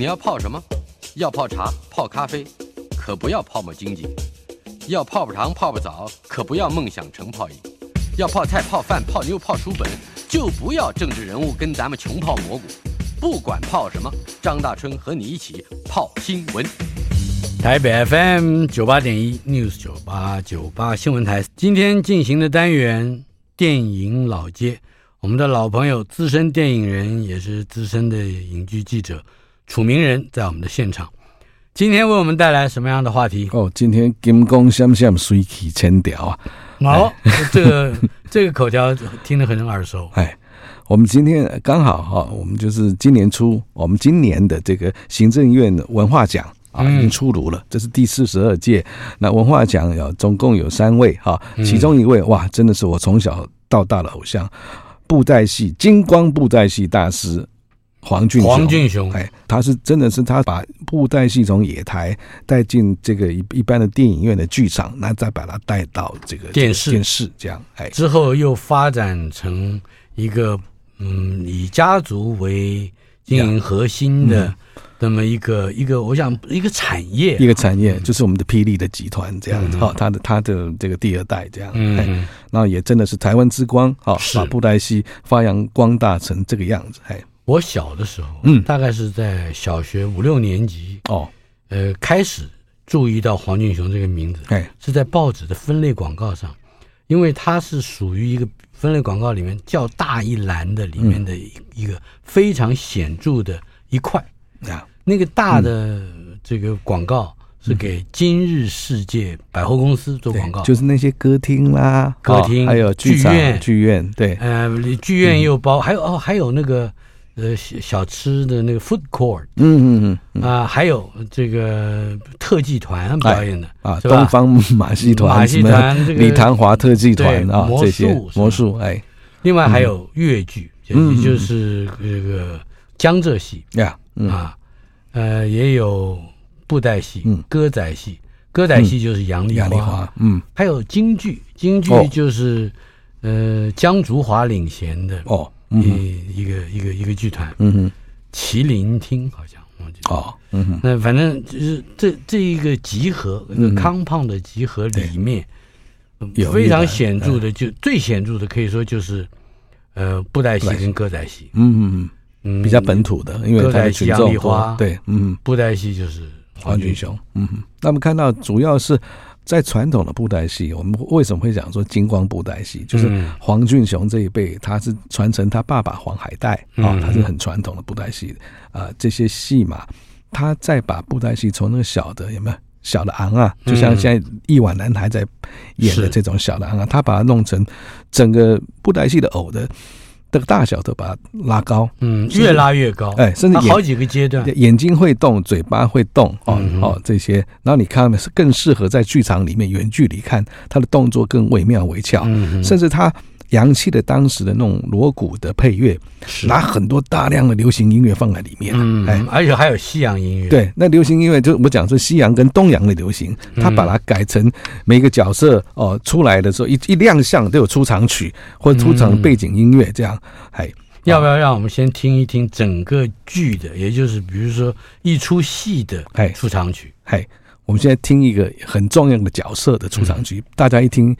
你要泡什么？要泡茶、泡咖啡，可不要泡沫经济；要泡泡糖、泡泡澡，可不要梦想成泡影；要泡菜、泡饭、泡妞、泡书本，就不要政治人物跟咱们穷泡蘑菇。不管泡什么，张大春和你一起泡新闻。台北 FM 九八点一 News 九八九八新闻台，今天进行的单元电影老街，我们的老朋友资深电影人，也是资深的影剧记者。楚名人在我们的现场，今天为我们带来什么样的话题？哦，今天金光闪闪，水起千条啊！好，这个 这个口条听得很耳熟。哎，我们今天刚好哈，我们就是今年初，我们今年的这个行政院文化奖啊，已经出炉了，嗯、这是第四十二届。那文化奖有总共有三位哈，其中一位哇，真的是我从小到大的偶像，布袋戏金光布袋戏大师。黄俊雄，黄俊雄，哎，他是真的是他把布袋戏从野台带进这个一一般的电影院的剧场，那再把它带到这个电视。电视这样，哎，之后又发展成一个嗯以家族为经营核心的那么一个一个，我想一个产业，一个产业就是我们的霹雳的集团这样子哈，他的他的这个第二代这样，嗯，那也真的是台湾之光，哈，把布袋戏发扬光大成这个样子，哎。我小的时候，嗯，大概是在小学五六年级哦，呃，开始注意到黄俊雄这个名字，哎，是在报纸的分类广告上，因为它是属于一个分类广告里面较大一栏的里面的一个非常显著的一块。啊，那个大的这个广告。是给今日世界百货公司做广告，就是那些歌厅啦，歌厅还有剧院，剧院对，呃，剧院又包，还有哦，还有那个呃小吃的那个 food court，嗯嗯嗯啊，还有这个特技团表演的啊，东方马戏团、马戏团、李唐华特技团啊，这些魔术哎，另外还有越剧，也就是这个江浙戏呀，啊，呃，也有。布袋戏、歌仔戏，歌仔戏就是杨丽花，嗯，还有京剧，京剧就是呃江竹华领衔的哦，一一个一个一个剧团，嗯哼，麒麟厅好像哦，嗯哼，那反正就是这这一个集合，那个康胖的集合里面，非常显著的，就最显著的可以说就是呃布袋戏跟歌仔戏，嗯嗯嗯，比较本土的，因为歌仔戏杨丽花，对，嗯，布袋戏就是。黄俊雄，嗯，那么看到主要是在传统的布袋戏，我们为什么会讲说金光布袋戏？就是黄俊雄这一辈，他是传承他爸爸黄海岱啊，他是很传统的布袋戏啊，这些戏嘛，他再把布袋戏从那个小的有没有小的昂啊，就像现在一碗男孩在演的这种小的昂啊，他把它弄成整个布袋戏的偶的。这个大小都把它拉高，嗯，越拉越高，哎，甚至好几个阶段，眼睛会动，嘴巴会动，哦、嗯、哦，这些，然后你看是更适合在剧场里面远距离看，他的动作更惟妙惟肖，嗯、甚至他。洋气的当时的那种锣鼓的配乐，是。拿很多大量的流行音乐放在里面，嗯，哎，而且还有西洋音乐。对，那流行音乐就我讲说西洋跟东洋的流行，他把它改成每个角色哦出来的时候一一亮相都有出场曲或者出场背景音乐这样，哎，要不要让我们先听一听整个剧的，也就是比如说一出戏的哎。出场曲，哎，我们现在听一个很重要的角色的出场曲，大家一听。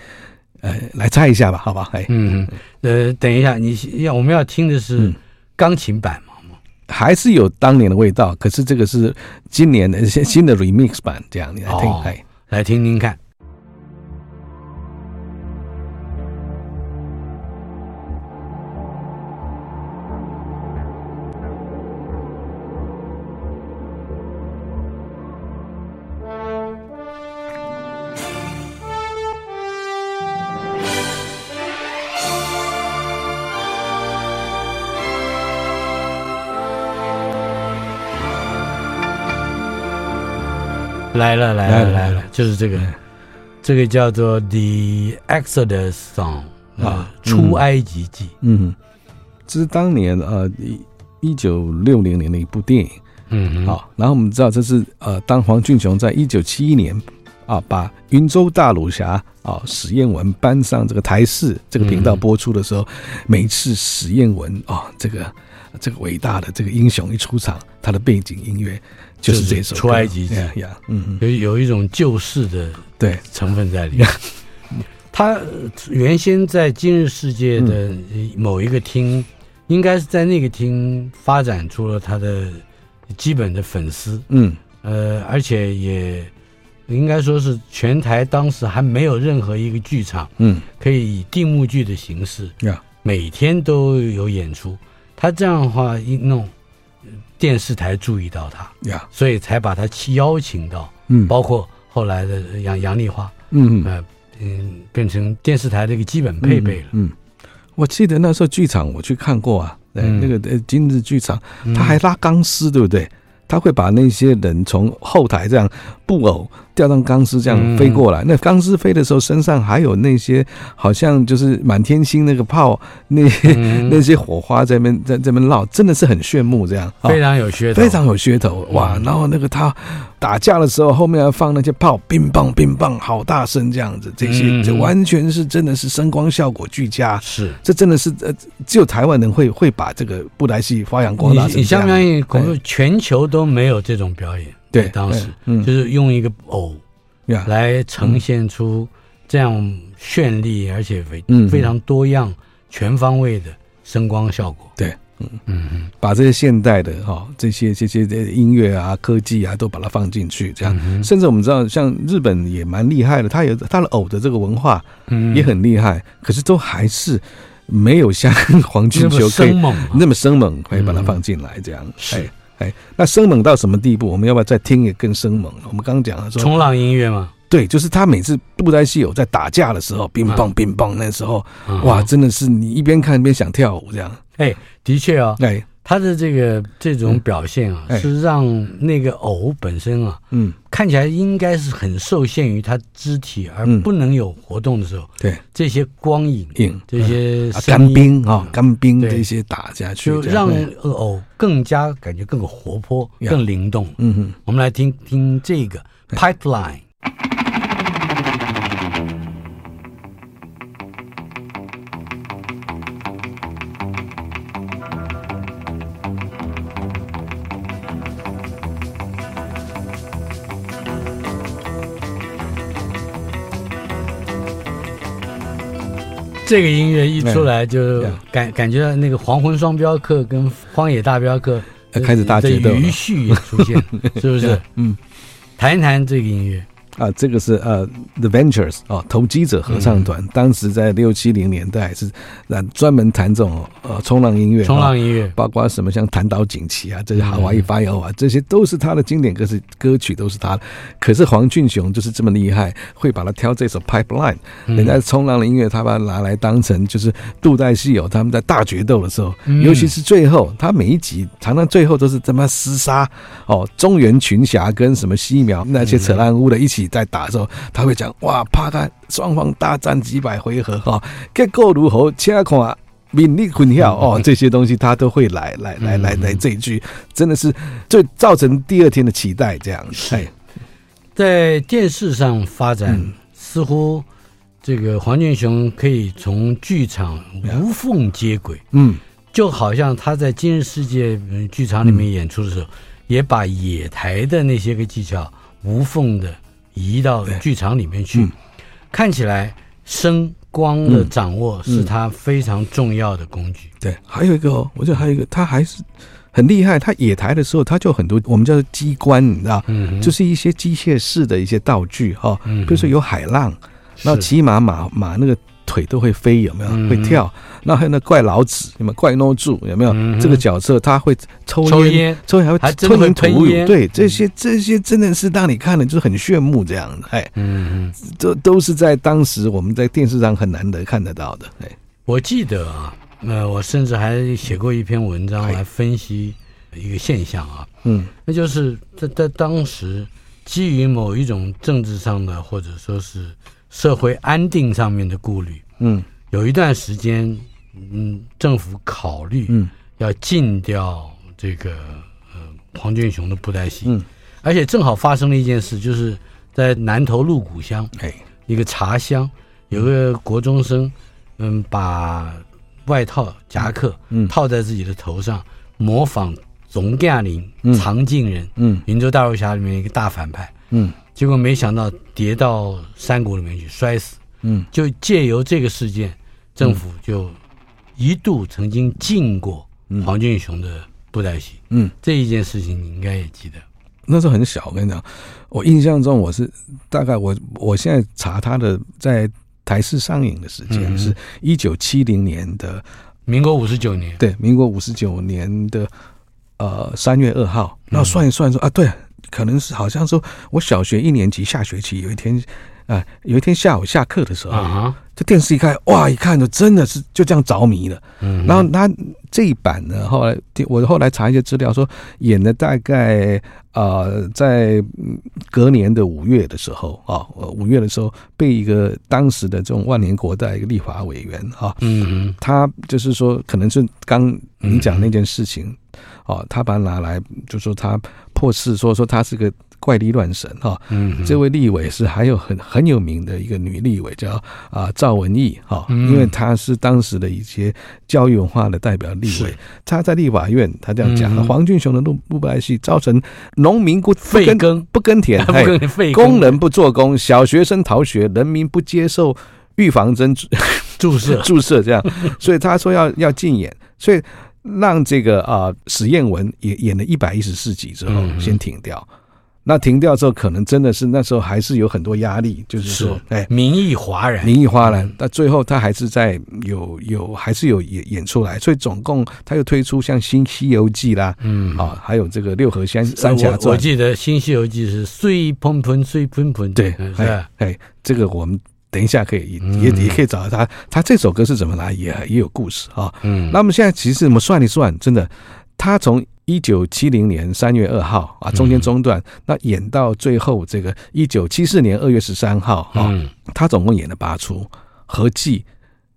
呃，来猜一下吧，好吧？哎，嗯，呃，等一下，你要我们要听的是钢琴版吗？嗯，还是有当年的味道？可是这个是今年的新新的 remix 版，这样你来听，哎，来听听看。来了来了来了，就是这个，这个叫做《The Exodus Song》啊，《出埃及记》。嗯，这是当年呃一一九六零年的一部电影。嗯，好，然后我们知道这是呃，当黄俊雄在一九七一年啊，把云州大鲁侠啊史艳文搬上这个台视这个频道播出的时候，每次史艳文啊这个这个伟大的这个英雄一出场，他的背景音乐。就是这首《出埃及记》呀，嗯，有有一种救世的对。成分在里面。他原先在今日世界的某一个厅，应该是在那个厅发展出了他的基本的粉丝，嗯，呃，而且也应该说是全台当时还没有任何一个剧场，嗯，可以以定目剧的形式，呀，每天都有演出。他这样的话一弄。电视台注意到他呀，所以才把他邀请到，嗯，包括后来的杨杨丽花，嗯嗯嗯，变成电视台的一个基本配备了。嗯，我记得那时候剧场我去看过啊，对，那个呃今日剧场，他还拉钢丝，对不对？他会把那些人从后台这样布偶。吊上钢丝这样飞过来，那钢丝飞的时候，身上还有那些好像就是满天星那个炮，那 那些火花在那边在这边绕，真的是很炫目，这样非常有噱头，非常有噱头哇！然后那个他打架的时候，后面要放那些炮，乒乓乒乓，好大声这样子，这些这完全是真的是声光效果俱佳，是这真的是呃，只有台湾人会会把这个布袋戏发扬光大。你相不相信？全球都没有这种表演。对，当时就是用一个偶来呈现出这样绚丽而且非非常多样、全方位的声光效果。对，嗯嗯，把这些现代的哈这些这些音乐啊、科技啊都把它放进去，这样。甚至我们知道，像日本也蛮厉害的，它有它的偶的这个文化，也很厉害。可是都还是没有像 黄金球可以那么生猛，可以把它放进来这样。是。哎，那生猛到什么地步？我们要不要再听一个更生猛？我们刚刚讲了说冲浪音乐嘛？对，就是他每次布袋戏有在打架的时候，乒乓乒乓，那时候，哇，真的是你一边看一边想跳舞这样。哎，的确啊，哎。他的这个这种表现啊，是让那个偶本身啊，嗯，看起来应该是很受限于他肢体而不能有活动的时候，对。这些光影、影这些干冰啊、干冰这些打下去，就让偶更加感觉更活泼、更灵动。嗯哼，我们来听听这个 Pipeline。这个音乐一出来，就感感觉到那个黄昏双镖客跟荒野大镖客开始大决斗，余绪也出现，是不是？嗯，谈一谈这个音乐。啊，这个是呃，The Ventures 哦，投机者合唱团，当时在六七零年代是专专门弹这种呃冲浪音乐，冲浪音乐，包括什么像弹岛锦旗啊，这些夏威夷 Five-O 啊，这些都是他的经典歌是歌曲，都是他的。可是黄俊雄就是这么厉害，会把他挑这首 Pipeline，人家冲浪的音乐，他把它拿来当成就是杜代戏友，他们在大决斗的时候，尤其是最后，他每一集常常最后都是这么厮杀哦，中原群侠跟什么西苗那些扯烂屋的一起。在打的时候，他会讲哇，怕他双方大战几百回合哈，结果如何？切看名利混淆哦，这些东西他都会来来来来来这一句，真的是就造成第二天的期待这样。是，在电视上发展，似乎这个黄俊雄可以从剧场无缝接轨，嗯，就好像他在今日世界剧场里面演出的时候，也把野台的那些个技巧无缝的。移到剧场里面去，嗯、看起来声光的掌握是他非常重要的工具。对，还有一个，我觉得还有一个，他还是很厉害。他野台的时候，他就很多我们叫做机关，你知道，嗯，就是一些机械式的一些道具哈，比如说有海浪，然后骑马马马那个。腿都会飞，有没有？会跳。那还有那怪老子，有没有？怪诺柱，有没有？这个角色他会抽烟，抽烟还会吞烟吐雾。对，这些这些真的是让你看了就是很炫目这样的。哎，嗯，这都是在当时我们在电视上很难得看得到的。哎，我记得啊，呃，我甚至还写过一篇文章来分析一个现象啊。嗯，那就是在在当时。基于某一种政治上的或者说是社会安定上面的顾虑，嗯，有一段时间，嗯，政府考虑，嗯，要禁掉这个呃黄俊雄的布袋戏，嗯，而且正好发生了一件事，就是在南投鹿谷乡，哎，一个茶乡，有个国中生，嗯，把外套夹克，嗯，套在自己的头上，模仿。总驾临，藏进人，嗯，云州大儒侠里面一个大反派，嗯，结果没想到跌到山谷里面去摔死，嗯，就借由这个事件，政府就一度曾经禁过黄俊雄的布袋戏，嗯，这一件事情你应该也记得，那时候很小，我跟你讲，我印象中我是大概我我现在查他的在台视上映的时间是一九七零年的民国五十九年，对，民国五十九年的。呃，三月二号，那算一算说、嗯、啊，对，可能是好像说，我小学一年级下学期有一天，啊、呃，有一天下午下课的时候，啊，这电视一开，哇，一看就真的是就这样着迷了。嗯，然后他这一版呢，后来我后来查一些资料说，演的大概呃，在隔年的五月的时候啊，五月的时候被一个当时的这种万年国代一个立法委员啊，嗯，他就是说，可能是刚你讲那件事情。哦，他把它拿来，就说他破事，说说他是个怪力乱神哈。哦、嗯，这位立委是还有很很有名的一个女立委，叫啊赵文义哈，因为她是当时的一些教育文化的代表立委。她在立法院，她这样讲：嗯、黄俊雄的布袋戏造成农民不废耕。不耕田，不耕田，工人不做工，小学生逃学，人民不接受预防针注射。注射 这样，所以他说要要禁演，所以。让这个啊史艳文也演了一百一十四集之后先停掉，嗯、那停掉之后可能真的是那时候还是有很多压力，就是说哎民意哗然，民意哗然，但最后他还是在有有还是有演演出来，所以总共他又推出像《新西游记》啦，嗯。啊还有这个《六合三三峡传》，我记得《新西游记》是水喷喷水喷喷，对，哎哎这个我们。等一下，可以也也可以找到他。他这首歌是怎么来，也也有故事啊。嗯，那么现在其实我们算一算，真的，他从一九七零年三月二号啊，中间中断，那演到最后这个一九七四年二月十三号啊，他总共演了八出，合计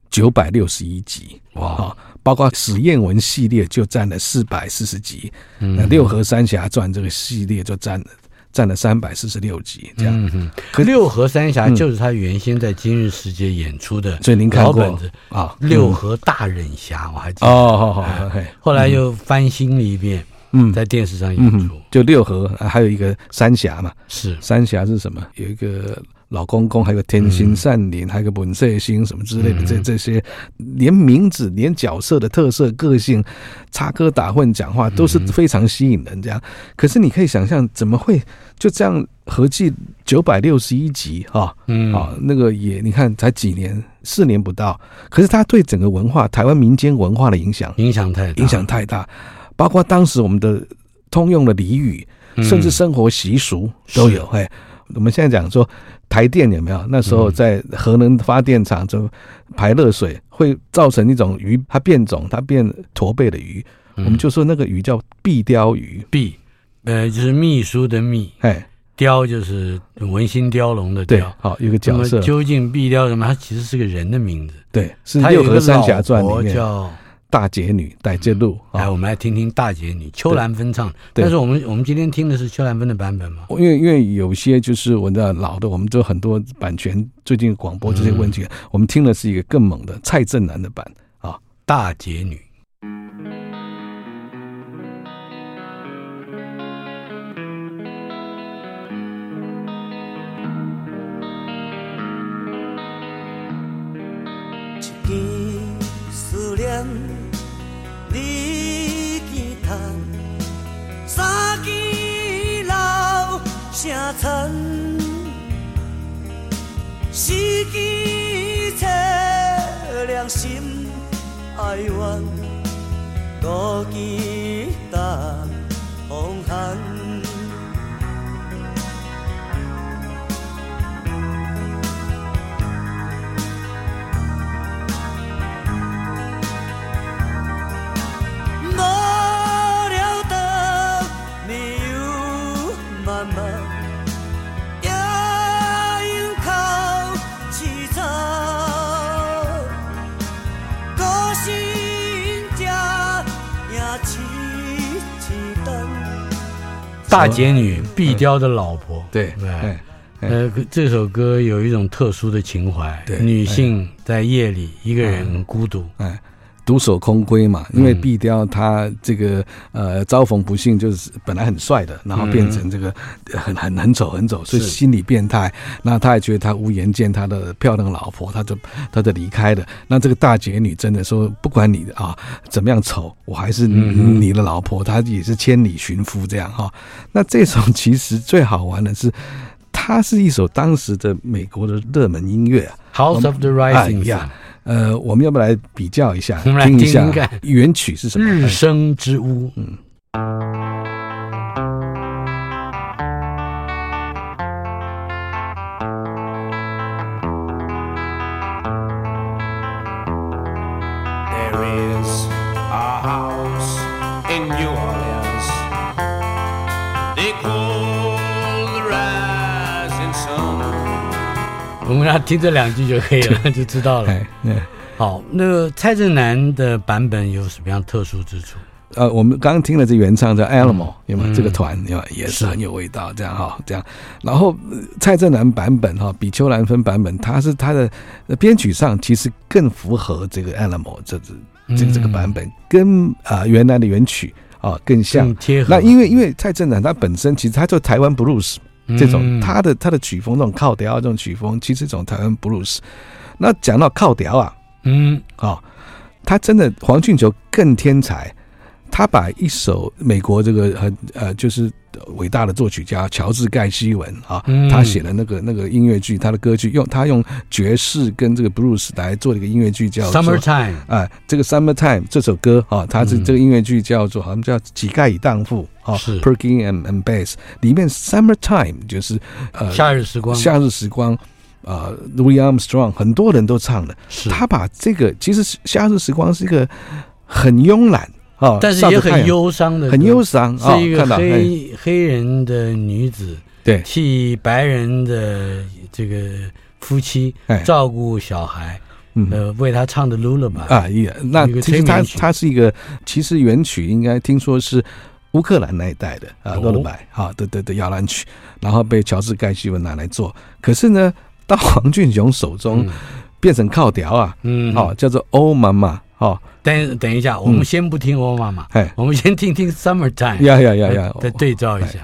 九百六十一集哇，包括史艳文系列就占了四百四十集，那六合三峡传这个系列就占了。占了三百四十六集，这样。嗯哼，可六合三峡就是他原先在今日世界演出的，所以您看过老本子啊？六合大忍侠，我还记得。哦，好好，后来又翻新了一遍，嗯，在电视上演出。就六合，还有一个三峡嘛？是三峡是什么？有一个。老公公，还有天心善灵，还有个本色星什么之类的，这这些连名字、连角色的特色、个性，插科打诨讲话都是非常吸引人。这样，可是你可以想象，怎么会就这样合计九百六十一集哈？嗯，啊，那个也你看才几年，四年不到，可是他对整个文化、台湾民间文化的影响，影响太影响太大，包括当时我们的通用的俚语，甚至生活习俗都有。哎，我们现在讲说。台电有没有？那时候在核能发电厂就排热水，会造成一种鱼，它变种，它变驼背的鱼。我们就说那个鱼叫壁雕鱼，壁，呃，就是秘书的秘，哎，雕就是文心雕龙的雕。好，一个角色。究竟壁雕什么？它其实是个人的名字。对，是《六合三峡传》里面叫。大姐女戴介路，来，我们来听听大姐女邱兰芬唱。但是我们我们今天听的是邱兰芬的版本吗？因为因为有些就是我的老的，我们都很多版权，最近广播这些问题，我们听的是一个更猛的蔡振南的版啊，大姐女。声残，失去切良心哀怨，孤旗大姐女碧雕的老婆，对对，呃，这首歌有一种特殊的情怀，对，女性在夜里一个人孤独，哎。独守空闺嘛，因为碧雕他这个呃遭逢不幸，就是本来很帅的，然后变成这个很很很丑很丑，所以心理变态。那他也觉得他无颜见他的漂亮老婆，他就他就离开了。那这个大姐女真的说，不管你啊怎么样丑，我还是你的老婆，她也是千里寻夫这样哈。那这首其实最好玩的是，它是一首当时的美国的热门音乐啊，House of the Rising Sun。呃，我们要不来比较一下，听一下原曲是什么？日升之屋。嗯。们要听这两句就可以了，就知道了。对，好，那个蔡振南的版本有什么样特殊之处？呃，我们刚刚听了这原唱叫 Alamo，有没有？这个团有也是很有味道，这样哈，这样。然后蔡振南版本哈，比邱兰芬版本，它是它的编曲上其实更符合这个 Alamo 这这这个这个版本，跟啊原来的原曲啊更像贴合。那因为因为蔡振南他本身其实他做台湾 blues。这种他的他的曲风，这种靠调这种曲风，其实这种台湾布鲁斯。那讲到靠调啊，嗯，哦，他真的黄俊球更天才，他把一首美国这个很呃就是。伟大的作曲家乔治盖希文啊，他写的那个那个音乐剧，他的歌剧用他用爵士跟这个布鲁斯来做了一个音乐剧，叫 Summertime 啊，这个 Summertime 这首歌啊，他是这个音乐剧叫做好像叫乞丐与荡妇啊，Porgy and and Bass 里面 Summertime 就是呃夏日时光，夏日时光啊，Louis Armstrong 很多人都唱了，他把这个其实夏日时光是一个很慵懒。哦，但是也很忧伤的，很忧伤，是一个黑黑人的女子，对，替白人的这个夫妻照顾小孩，呃，为他唱的 lullaby 啊，也那其实他他是一个，其实原曲应该听说是乌克兰那一带的啊 lullaby 啊的的的摇篮曲，然后被乔治盖希文拿来做，可是呢，到黄俊雄手中变成靠调啊，嗯，好，叫做欧妈妈。哦，等等一下，我们先不听欧妈妈，哎，我们先听听 Summertime，呀呀呀呀，再对照一下。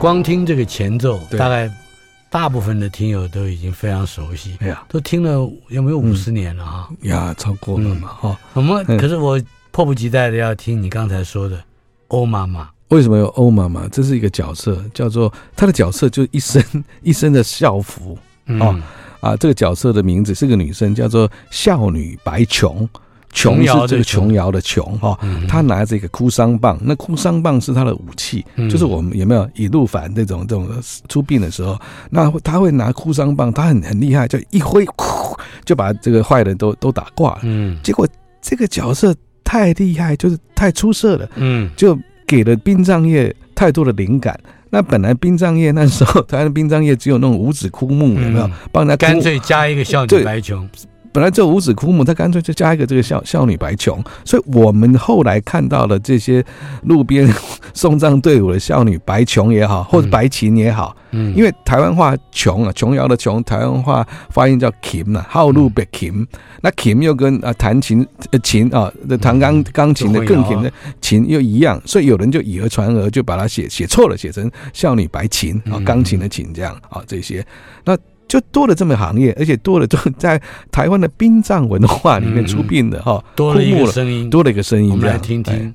光听这个前奏，大概大部分的听友都已经非常熟悉。哎呀，都听了有没有五十年了啊？呀，超过了嘛！哈，我们可是我迫不及待的要听你刚才说的欧妈妈。为什么有欧妈妈？这是一个角色，叫做她的角色就一身一身的校服啊啊！这个角色的名字是个女生，叫做少女白琼。琼是这个琼瑶的琼哈，他拿着一个哭丧棒，那哭丧棒是他的武器，就是我们有没有以路反这种这种出殡的时候，那他会拿哭丧棒，他很很厉害，就一挥，就把这个坏人都都打挂了。嗯，结果这个角色太厉害，就是太出色了。嗯，就给了殡葬业太多的灵感。那本来殡葬业那时候，台湾的殡葬业只有那种五指枯木，有没有？帮他干脆加一个少女白琼。本来只有五子枯木，他干脆就加一个这个少少女白琼，所以我们后来看到了这些路边送葬队伍的孝女白琼也好，或者白琴也好，嗯，因为台湾话琼啊，琼瑶的琼，台湾话发音叫琴啊，号路北琴，那琴又跟啊弹琴呃琴啊，这弹钢钢琴的更琴的琴又一样，所以有人就以讹传讹，就把它写写错了，写成孝女白琴啊，钢琴的琴这样啊，这些。那。就多了这么行业，而且多了就 在台湾的殡葬文化里面出殡的哈，多了一个声音，多了一个声音，我们来听听。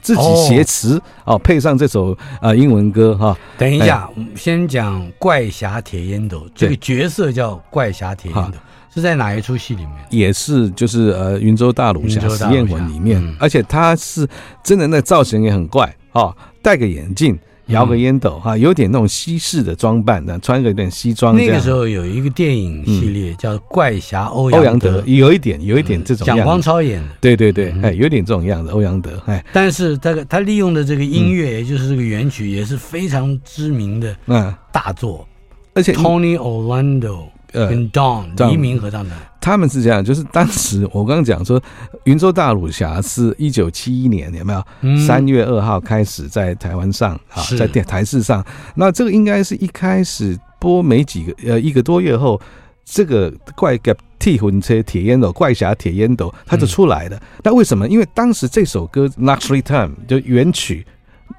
自己写词哦，配上这首啊英文歌哈。等一下，我们先讲怪侠铁烟斗这个角色叫怪侠铁烟斗，是在哪一出戏里面？也是就是呃云州大儒侠实验魂里面，而且他是真的那造型也很怪哦，戴个眼镜。摇个烟斗哈，有点那种西式的装扮的，穿个有点西装。那个时候有一个电影系列叫《怪侠欧欧阳德》，有一点有一点这种。蒋光超演的，对对对，哎，有点这种样子。欧阳德，哎，但是他他利用的这个音乐，也就是这个原曲，也是非常知名的嗯大作，而且 Tony Orlando 跟 Don 黎明合唱的。他们是这样，就是当时我刚刚讲说，云州大儒侠是一九七一年有没有？三月二号开始在台湾上啊，在电台视上。那这个应该是一开始播没几个呃一个多月后，这个怪个替魂车铁烟斗怪侠铁烟斗它就出来了。那为什么？因为当时这首歌《Knock Three Time》就原曲，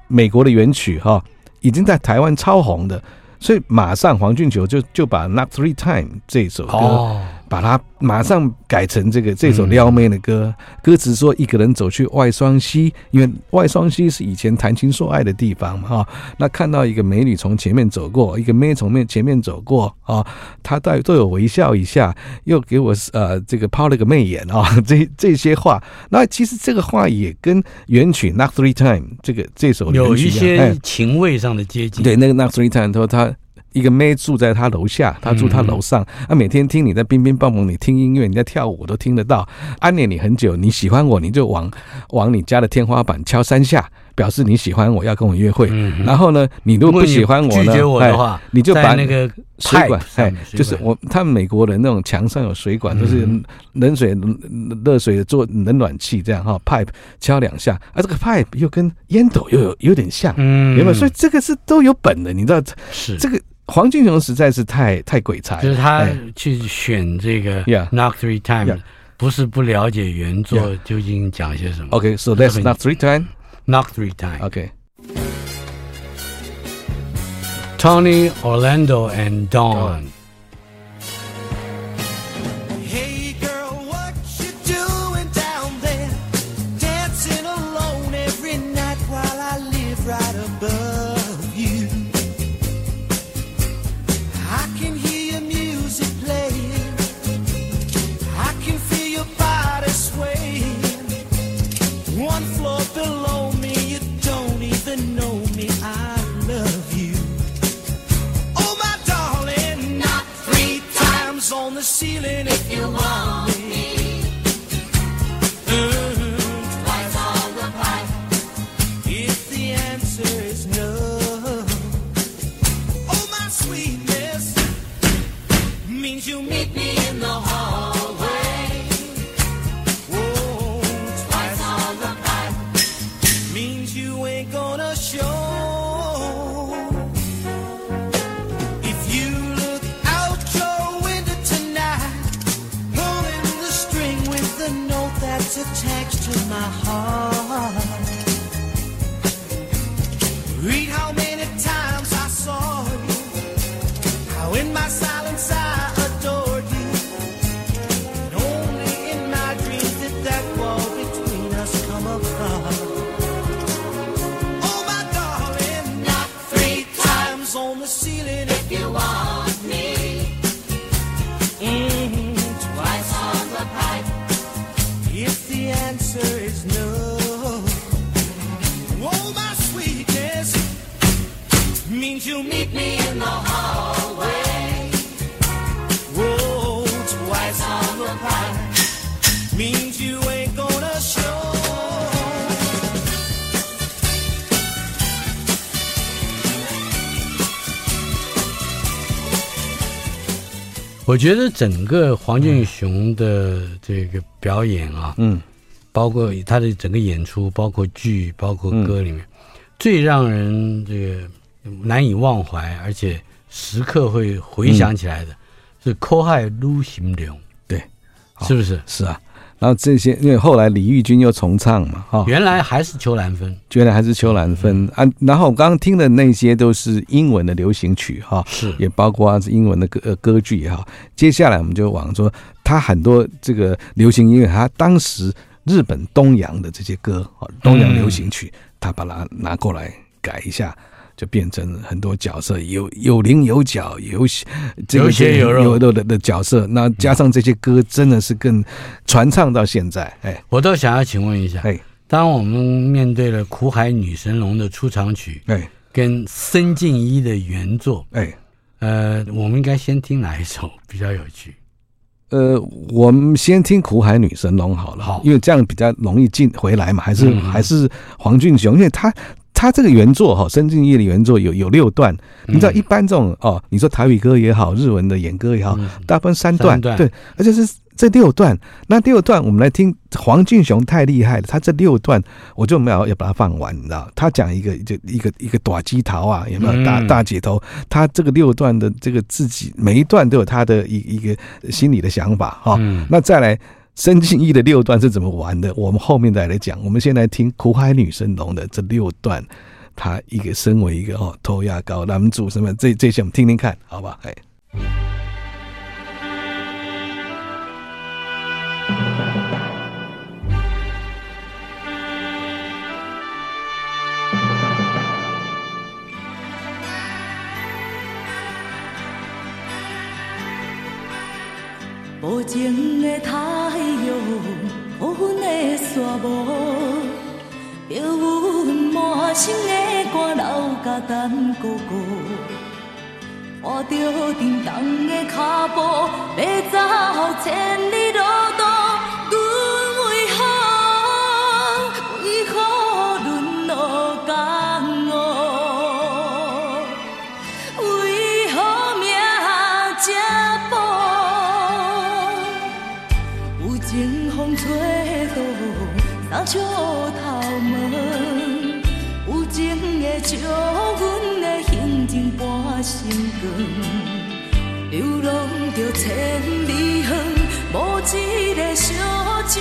美国的原曲哈，已经在台湾超红的，所以马上黄俊球就就把《Knock Three Time》这首歌。把它马上改成这个这首撩妹的歌，歌词说一个人走去外双溪，因为外双溪是以前谈情说爱的地方嘛哈。那看到一个美女从前面走过，一个妹从面前面走过啊，她都都有微笑一下，又给我呃这个抛了个媚眼啊，这这些话，那其实这个话也跟原曲《Knock Three Time》这个这首有一些情味上的接近。对，那个《Knock Three Time》说他。一个妹住在他楼下，他住他楼上，啊，每天听你在乒乒乓乓，你听音乐，你在跳舞，我都听得到。暗恋你很久，你喜欢我，你就往往你家的天花板敲三下，表示你喜欢我，要跟我约会。然后呢，你如果不喜欢我呢，拒绝我的话，你就把那个水管，哎，就是我他们美国人那种墙上有水管，就是冷水、热水做冷暖气这样哈，pipe 敲两下，啊，这个 pipe 又跟烟斗又有有点像，嗯，有没有？所以这个是都有本的，你知道是这个。黄金雄实在是太太鬼才，就是他去选这个《Knock Three Time》，不是不了解原作究竟讲些什么。OK，so let's knock three time, knock three time. OK. Tony Orlando and Dawn. 我觉得整个黄俊雄的这个表演啊，嗯，包括他的整个演出，包括剧，包括歌里面，嗯、最让人这个难以忘怀，而且时刻会回想起来的，嗯、是《苦海女心中》。对，是不是？是啊。然后这些，因为后来李玉君又重唱嘛，哈，原来还是秋兰芬，原来还是秋兰芬啊。然后我刚刚听的那些都是英文的流行曲，哈，是也包括英文的歌呃歌剧也好。接下来我们就往说，他很多这个流行音乐，他当时日本东洋的这些歌，东洋流行曲，他把它拿过来改一下。就变成很多角色，有有棱有角，有有血有肉的的角色。那加上这些歌，真的是更传唱到现在。哎，我倒想要请问一下，哎，当我们面对了苦海女神龙的出场曲，哎，跟森静一的原作，哎，呃，我们应该先听哪一首比较有趣？呃，我们先听苦海女神龙好了，好，因为这样比较容易进回来嘛。还是、嗯、还是黄俊雄，因为他。他这个原作哈，森进一的原作有有六段。你知道，一般这种哦，你说台语歌也好，日文的演歌也好，大部分三段。对，而且是这六段，那六段我们来听黄俊雄太厉害了，他这六段我就没有要把它放完，你知道？他讲一个就一个一个短鸡头啊，有没有大大姐头？他这个六段的这个自己每一段都有他的一一个心里的想法哈。那再来申进一的六段是怎么玩的？我们后面再来讲。我们先来听苦海女神龙的这六段，他一个身为一个哦，头牙膏男主什么这这些我们听听看，好吧？哎。无情的他，无分的沙漠，飘阮满心的汗流甲等哥哥，看着沉重的脚步，要走千里路。流浪着千里远，无一个小石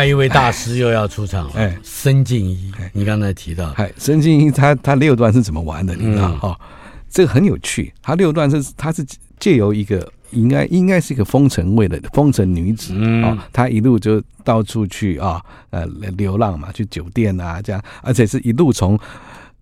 外一位大师又要出场了，哎，申进一，你刚才提到，哎，申进一他他六段是怎么玩的？你知道哈？这个很有趣，他六段是他是借由一个应该应该是一个风尘味的风尘女子哦，他一路就到处去啊、哦，呃，流浪嘛，去酒店啊这样，而且是一路从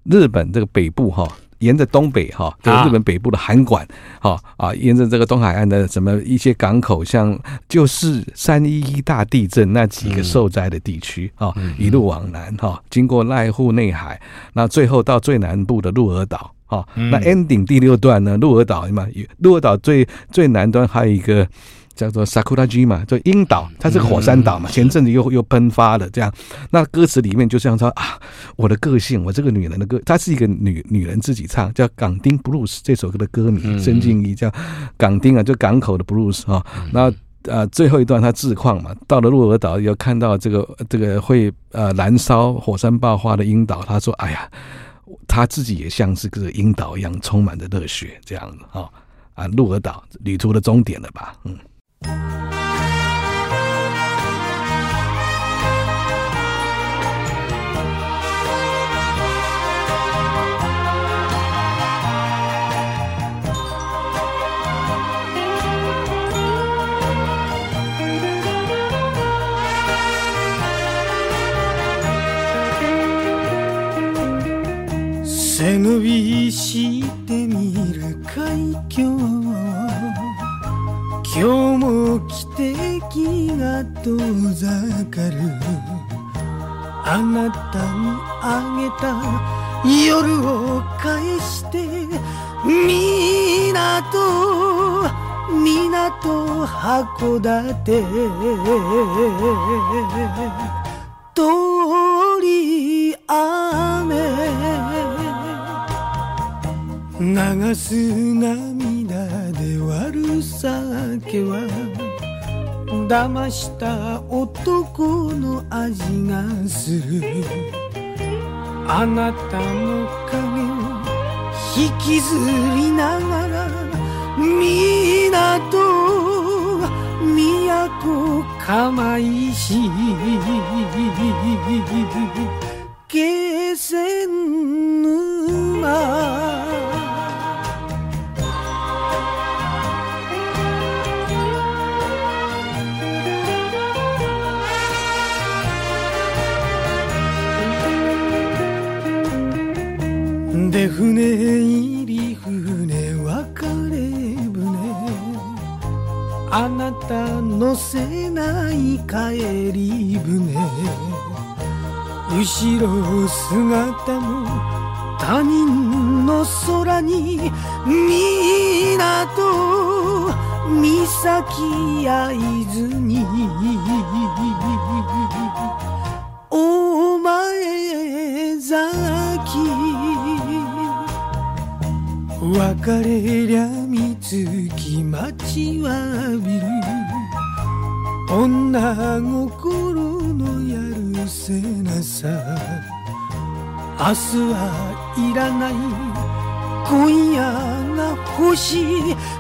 日本这个北部哈。哦沿着东北哈，就日本北部的函馆，哈啊，沿着这个东海岸的什么一些港口，像就是三一一大地震那几个受灾的地区啊，一路往南哈，经过濑户内海，那最后到最南部的鹿儿岛，哈，那 ending 第六段呢，鹿儿岛嘛，鹿儿岛最最南端还有一个。叫做 Sakura 嘛，就樱岛，它是个火山岛嘛。前阵子又又喷发了，这样。那歌词里面就这样说啊，我的个性，我这个女人的歌，她是一个女女人自己唱，叫《港町 Blues》这首歌的歌名，申进一叫港町啊，就港口的 Blues 哈。那呃最后一段他自况嘛，到了鹿儿岛，又看到这个这个会呃燃烧火山爆发的樱岛，他说哎呀，他自己也像是个樱岛一样，充满着热血这样子哈啊，鹿儿岛旅途的终点了吧，嗯。背伸びして见る海峡今日も汽笛が远ざかる。あなたにあげた夜を返して港港函馆通り雨。流す涙。る酒は骗した男の味がする。あなたの影。を引きずりながら港く构いし気仙沼で船入り船别れ船あなた乗せない帰り船后ろ姿も他人の空に港岬焼津にお前崎别れりゃみつき待ちわびる。女心のやるせなさ。明日はいらない今夜が欲しい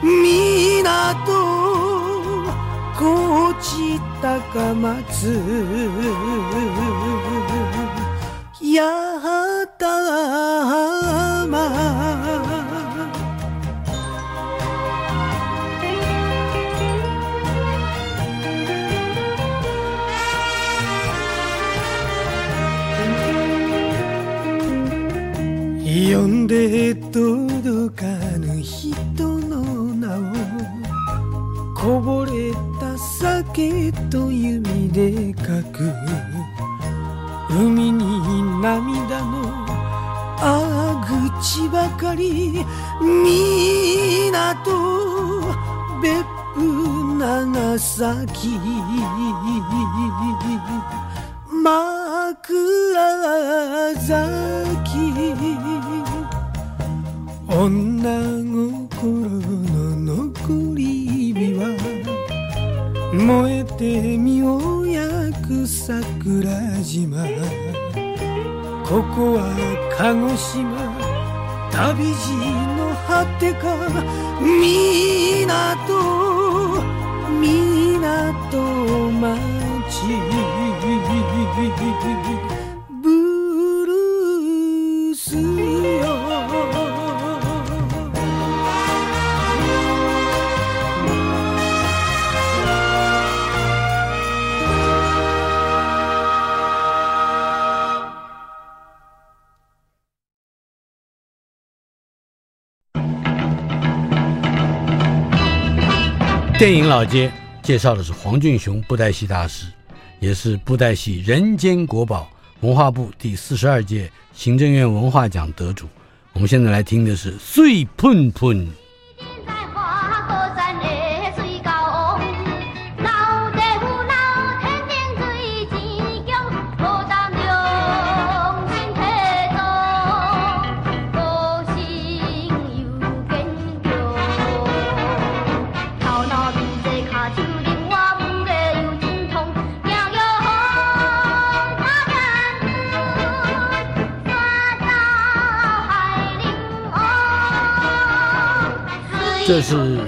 港。高知高松。八幡呼んで届かぬ人の名をこぼれた酒と弓で书く。海に涙のあ口ばかり港别府长崎。枕崎。女心の残り火は燃えて身を焼く桜岛ここは鹿児岛旅路の果てか港港町。电影老街介绍的是黄俊雄布袋戏大师，也是布袋戏人间国宝，文化部第四十二届行政院文化奖得主。我们现在来听的是《碎喷喷》。这是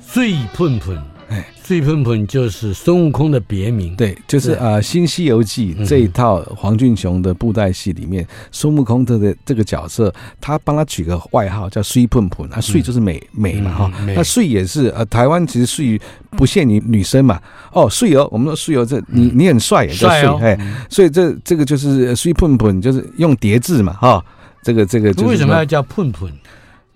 碎喷喷，哎，碎喷喷就是孙悟空的别名。对，就是啊，呃《新西游记》这一套黄俊雄的布袋戏里面，孙悟空的这个角色，他帮他取个外号叫碎喷喷啊，碎就是美美嘛哈，那碎也是呃，台湾其实碎不限于女生嘛，哦，水哦，我们说水哦，这你你很帅也叫水，哎，所以这这个就是碎喷喷，就是用叠字嘛哈，这个这个就是为什么要叫喷喷？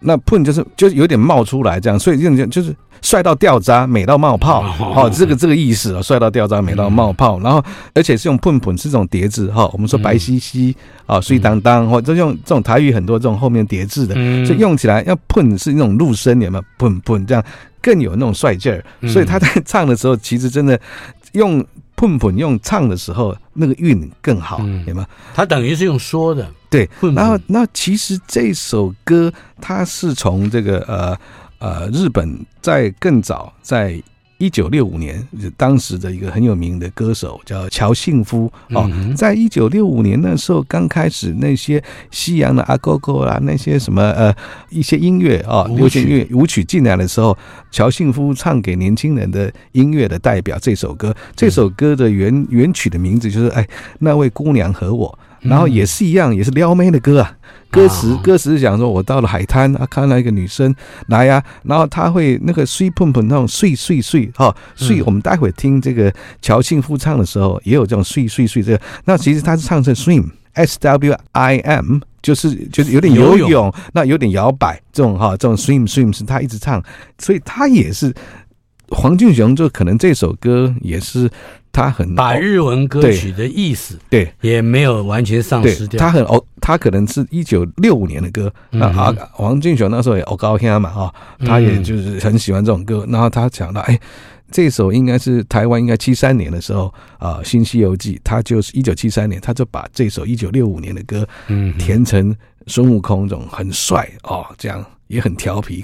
那喷就是就是有点冒出来这样，所以这种就是帅到掉渣，美到冒泡，哦，这个这个意思啊，帅到掉渣，美到冒泡，然后而且是用喷喷是这种叠字哈，我们说白兮兮啊，碎当当，或者用这种台语很多这种后面叠字的，所以用起来要喷是那种入声，有没有？喷喷这样更有那种帅劲儿，所以他在唱的时候其实真的用喷喷用唱的时候那个韵更好，有没有？他等于是用说的。对，然后那其实这首歌它是从这个呃呃日本在更早在一九六五年，当时的一个很有名的歌手叫乔幸夫哦，在一九六五年那时候刚开始那些西洋的阿哥哥啦，那些什么呃一些音乐啊，流行乐舞曲进来的时候，乔幸夫唱给年轻人的音乐的代表这首歌，这首歌的原原曲的名字就是哎那位姑娘和我。然后也是一样，也是撩妹的歌啊。歌词歌词是讲说，我到了海滩啊，看到一个女生来呀，然后她会那个睡碰碰那种睡睡睡哈睡。我们待会听这个乔庆夫唱的时候，也有这种睡睡睡这个。那其实他是唱成 swim s w i m，就是就是有点游泳，那有点摇摆这种哈，这种 swim swim 是他一直唱，所以他也是黄俊雄，就可能这首歌也是。他很把日文歌曲的意思对也没有完全丧失掉。他很哦，他可能是一九六五年的歌。那啊，王俊雄那时候也哦高兴嘛啊，他也就是很喜欢这种歌。然后他讲到，哎，这首应该是台湾应该七三年的时候啊，《新西游记》他就是一九七三年，他就把这首一九六五年的歌嗯填成孙悟空这种很帅哦，这样也很调皮。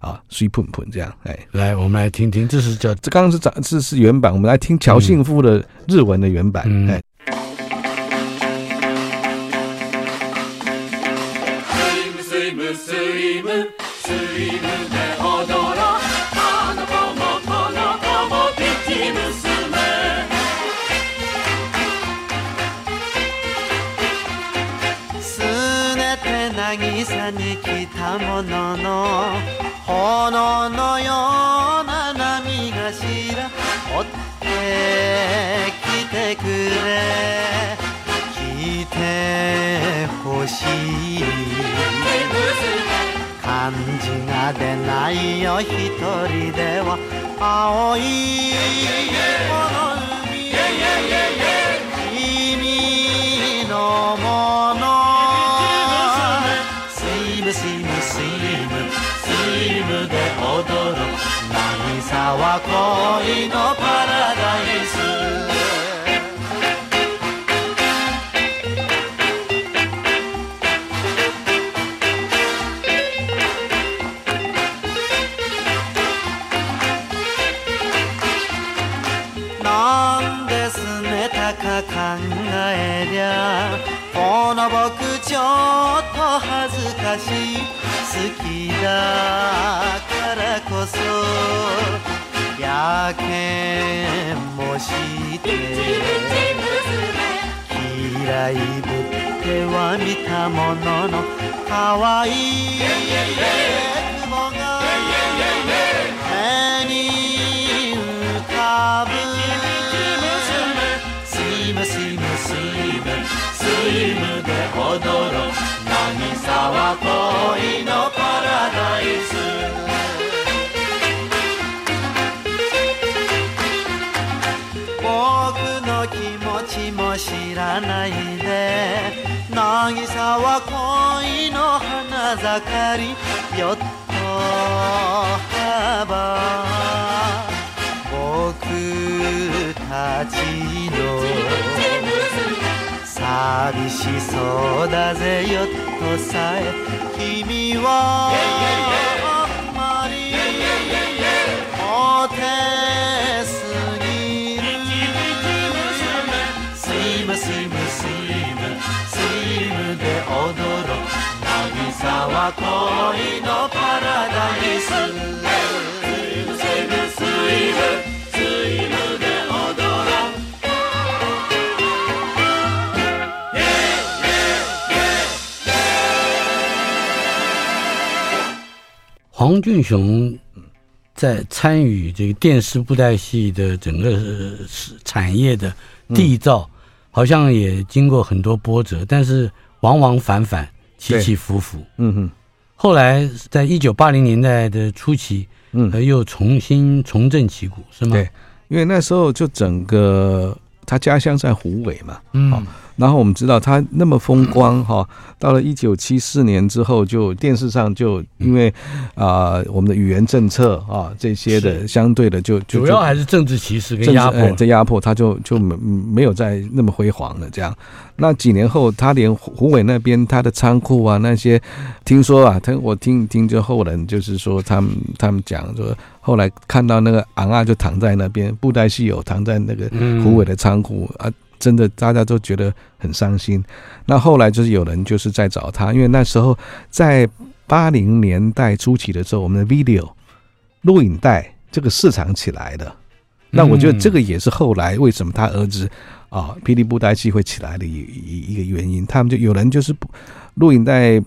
啊，水喷喷这样，哎，来，我们来听听，这是叫这刚刚是长这是原版，我们来听乔幸夫的日文的原版，哎、嗯。炎のような波头追ってきてくれ。来てほしい。汉字が出ないよ一人では。青いこの海。君のもの。恋のパラやけんもして嫌いぶっては见たものの可爱い云が目に浮かぶ。スイムスイムスイムスイムで踊ろう渚は恋のパラダイス。知らないで。渚は恋の花盛り。よっと幅。仆たちの寂しそうだぜ。よっとさえ。君は恋のパラダイススイムスイムスイム黄俊雄在参与这个电视布袋戏的整个产业的缔造，好像也经过很多波折，但是往往反反，起起伏伏。嗯哼。 后来在一九八零年代的初期，嗯，又重新重振旗鼓，是吗？对，因为那时候就整个他家乡在湖北嘛，嗯，然后我们知道他那么风光哈，到了一九七四年之后，就电视上就因为啊、呃、我们的语言政策啊这些的相对的就就主要还是政治歧视跟压迫，在压迫他就就没没有再那么辉煌了这样。那几年后，他连虎尾那边他的仓库啊那些，听说啊，他我听听就后人就是说他们他们讲说，后来看到那个昂啊就躺在那边，布袋戏友躺在那个虎尾的仓库啊。真的，大家都觉得很伤心。那后来就是有人就是在找他，因为那时候在八零年代初期的时候，我们的 video 录影带这个市场起来的。那我觉得这个也是后来为什么他儿子啊，霹雳布袋戏会起来的一一一个原因。他们就有人就是录影带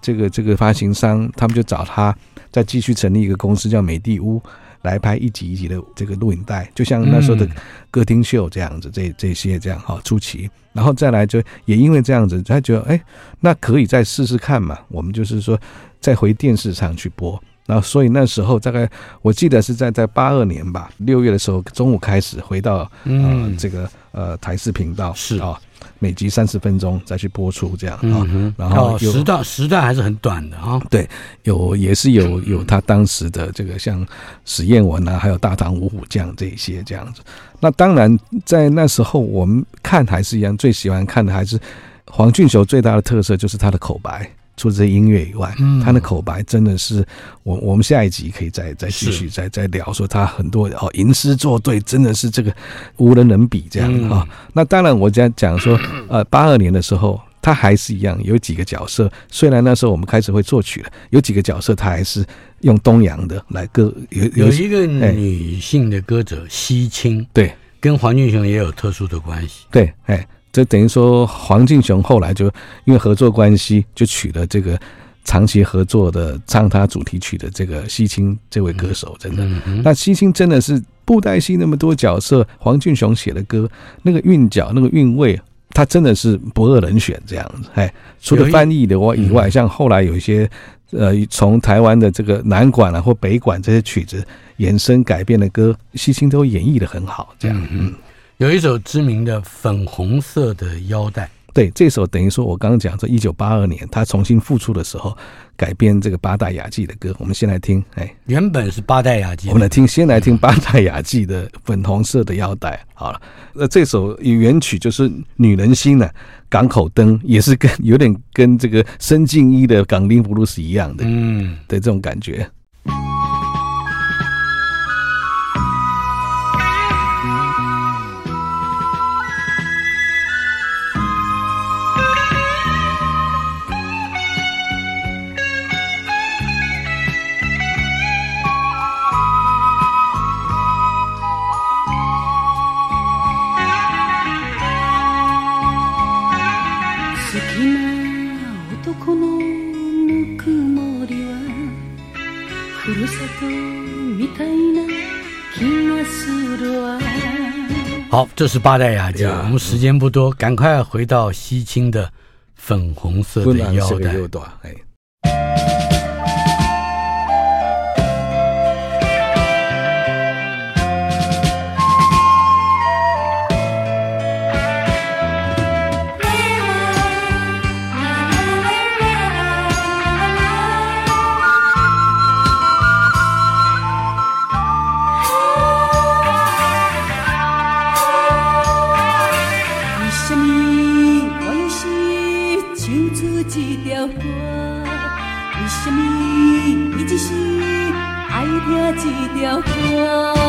这个这个发行商，他们就找他再继续成立一个公司，叫美地屋。来拍一集一集的这个录影带，就像那时候的歌厅秀这样子，这这些这样哈出奇，然后再来就也因为这样子，他觉得哎，那可以再试试看嘛。我们就是说再回电视上去播，然后所以那时候大概我记得是在在八二年吧，六月的时候中午开始回到呃这个呃台视频道是啊。每集三十分钟再去播出这样啊，嗯、然后时段时段还是很短的啊。对，有也是有有他当时的这个像史艳文啊，还有大唐五虎将这一些这样子。那当然在那时候我们看还是一样，最喜欢看的还是黄俊雄最大的特色就是他的口白。除了这音乐以外，嗯，他的口白真的是我我们下一集可以再再继续再再聊，说他很多哦吟诗作对，真的是这个无人能比这样啊。那当然，我讲讲说，呃，八二年的时候，他还是一样有几个角色，虽然那时候我们开始会作曲了，有几个角色他还是用东洋的来歌，有有一个女性的歌者西青，对，跟黄俊雄也有特殊的关系，对，哎。这等于说，黄俊雄后来就因为合作关系，就娶了这个长期合作的唱他主题曲的这个西青这位歌手，真的。那西青真的是布袋戏那么多角色，黄俊雄写的歌，那个韵脚、那个韵味，他真的是不二人选这样子。哎，除了翻译的话以外，像后来有一些呃，从台湾的这个南管啊或北管这些曲子衍生改编的歌，西青都演绎的很好，这样。嗯。有一首知名的粉红色的腰带，对，这首等于说我刚刚讲说，一九八二年他重新复出的时候改编这个八大雅纪的歌，我们先来听。哎，原本是八大雅纪，我们来听，先来听八大雅纪的粉红色的腰带。好了，那这首原曲就是《女人心》呢，港口灯也是跟有点跟这个申静一的港町布鲁斯一样的，嗯，的这种感觉。好，这是八代雅集。我们时间不多，赶快回到西青的粉红色的腰带。像棉花，